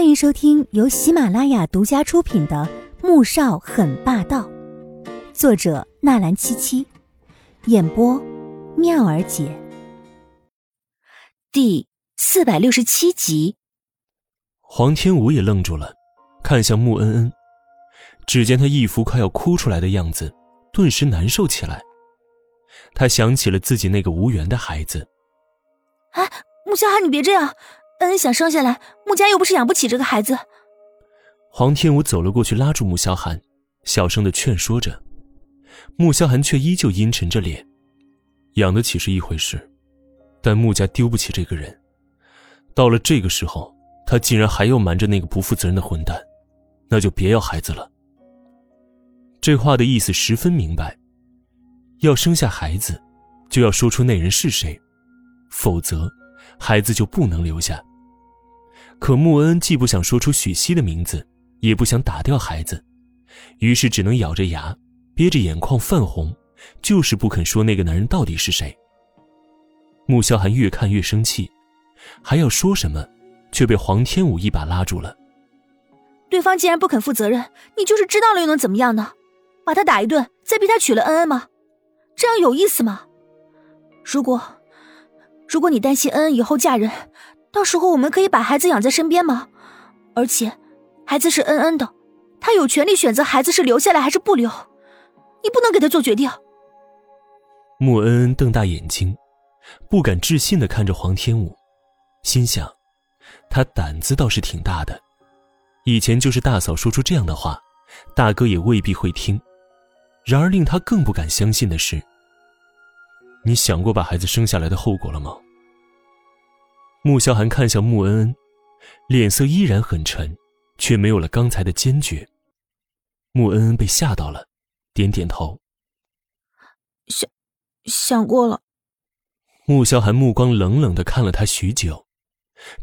欢迎收听由喜马拉雅独家出品的《穆少很霸道》，作者纳兰七七，演播妙儿姐。第四百六十七集，黄天武也愣住了，看向穆恩恩，只见他一副快要哭出来的样子，顿时难受起来。他想起了自己那个无缘的孩子。哎，穆萧寒，你别这样。恩恩想生下来，穆家又不是养不起这个孩子。黄天武走了过去，拉住穆萧寒，小声的劝说着。穆萧寒却依旧阴沉着脸。养得起是一回事，但穆家丢不起这个人。到了这个时候，他竟然还要瞒着那个不负责任的混蛋，那就别要孩子了。这话的意思十分明白：要生下孩子，就要说出那人是谁，否则，孩子就不能留下。可穆恩既不想说出许熙的名字，也不想打掉孩子，于是只能咬着牙，憋着眼眶泛红，就是不肯说那个男人到底是谁。穆萧寒越看越生气，还要说什么，却被黄天武一把拉住了。对方既然不肯负责任，你就是知道了又能怎么样呢？把他打一顿，再逼他娶了恩恩吗？这样有意思吗？如果，如果你担心恩恩以后嫁人，到时候我们可以把孩子养在身边吗？而且，孩子是恩恩的，他有权利选择孩子是留下来还是不留，你不能给他做决定。穆恩恩瞪大眼睛，不敢置信的看着黄天武，心想，他胆子倒是挺大的，以前就是大嫂说出这样的话，大哥也未必会听。然而令他更不敢相信的是，你想过把孩子生下来的后果了吗？穆萧寒看向穆恩恩，脸色依然很沉，却没有了刚才的坚决。穆恩恩被吓到了，点点头。想，想过了。穆萧寒目光冷冷的看了他许久，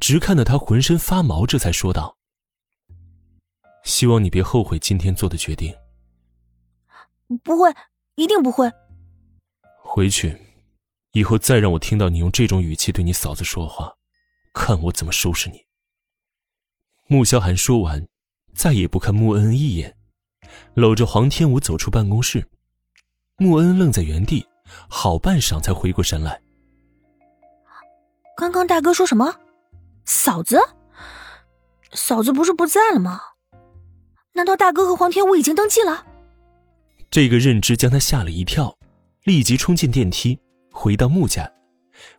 直看得他浑身发毛，这才说道：“希望你别后悔今天做的决定。”不会，一定不会。回去，以后再让我听到你用这种语气对你嫂子说话。看我怎么收拾你！穆萧寒说完，再也不看穆恩恩一眼，搂着黄天武走出办公室。穆恩恩愣在原地，好半晌才回过神来。刚刚大哥说什么？嫂子？嫂子不是不在了吗？难道大哥和黄天武已经登记了？这个认知将他吓了一跳，立即冲进电梯，回到穆家。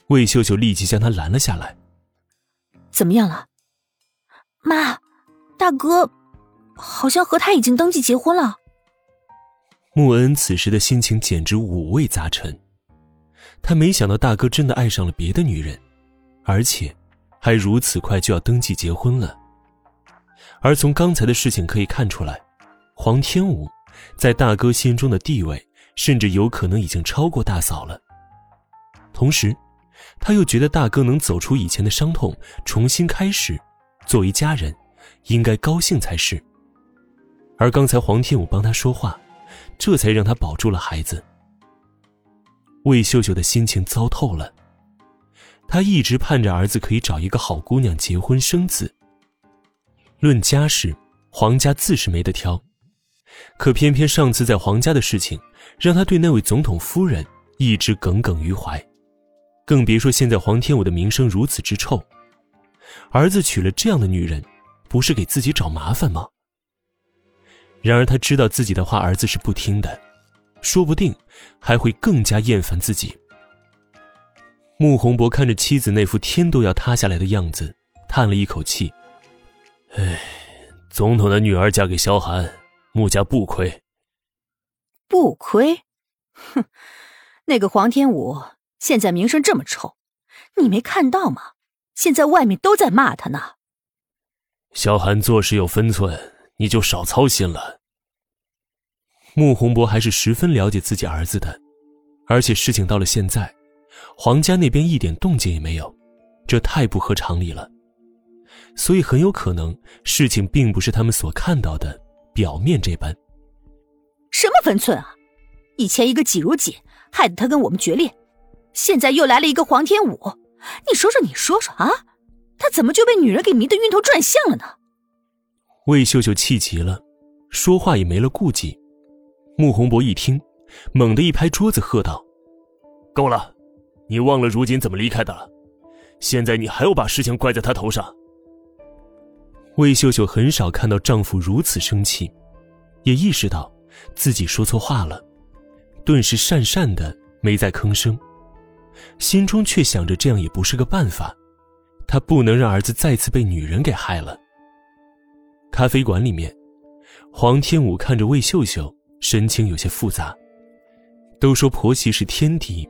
魏秀秀立即将他拦了下来。怎么样了，妈？大哥好像和他已经登记结婚了。穆恩此时的心情简直五味杂陈，他没想到大哥真的爱上了别的女人，而且还如此快就要登记结婚了。而从刚才的事情可以看出来，黄天武在大哥心中的地位，甚至有可能已经超过大嫂了。同时。他又觉得大哥能走出以前的伤痛，重新开始，作为家人，应该高兴才是。而刚才黄天武帮他说话，这才让他保住了孩子。魏秀秀的心情糟透了，她一直盼着儿子可以找一个好姑娘结婚生子。论家世，黄家自是没得挑，可偏偏上次在黄家的事情，让他对那位总统夫人一直耿耿于怀。更别说现在黄天武的名声如此之臭，儿子娶了这样的女人，不是给自己找麻烦吗？然而他知道自己的话儿子是不听的，说不定还会更加厌烦自己。穆宏博看着妻子那副天都要塌下来的样子，叹了一口气：“唉，总统的女儿嫁给萧寒，穆家不亏。不亏？哼，那个黄天武。”现在名声这么臭，你没看到吗？现在外面都在骂他呢。萧寒做事有分寸，你就少操心了。穆宏博还是十分了解自己儿子的，而且事情到了现在，黄家那边一点动静也没有，这太不合常理了。所以很有可能事情并不是他们所看到的表面这般。什么分寸啊！以前一个季如锦，害得他跟我们决裂。现在又来了一个黄天武，你说说，你说说啊，他怎么就被女人给迷得晕头转向了呢？魏秀秀气急了，说话也没了顾忌。穆宏博一听，猛地一拍桌子，喝道：“够了！你忘了如今怎么离开的了？现在你还要把事情怪在他头上？”魏秀秀很少看到丈夫如此生气，也意识到自己说错话了，顿时讪讪的没再吭声，心中却想着这样也不是个办法，他不能让儿子再次被女人给害了。咖啡馆里面，黄天武看着魏秀秀，神情有些复杂。都说婆媳是天敌，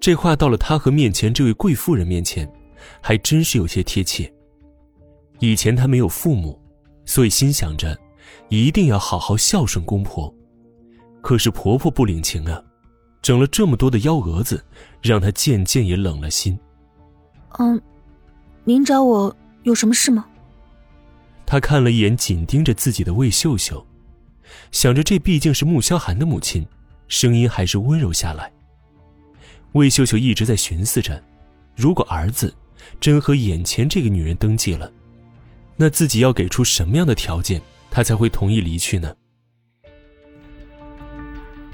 这话到了他和面前这位贵妇人面前，还真是有些贴切。以前他没有父母，所以心想着，一定要好好孝顺公婆。可是婆婆不领情啊，整了这么多的幺蛾子，让他渐渐也冷了心。嗯，您找我有什么事吗？他看了一眼紧盯着自己的魏秀秀，想着这毕竟是穆萧寒的母亲，声音还是温柔下来。魏秀秀一直在寻思着，如果儿子真和眼前这个女人登记了。那自己要给出什么样的条件，他才会同意离去呢？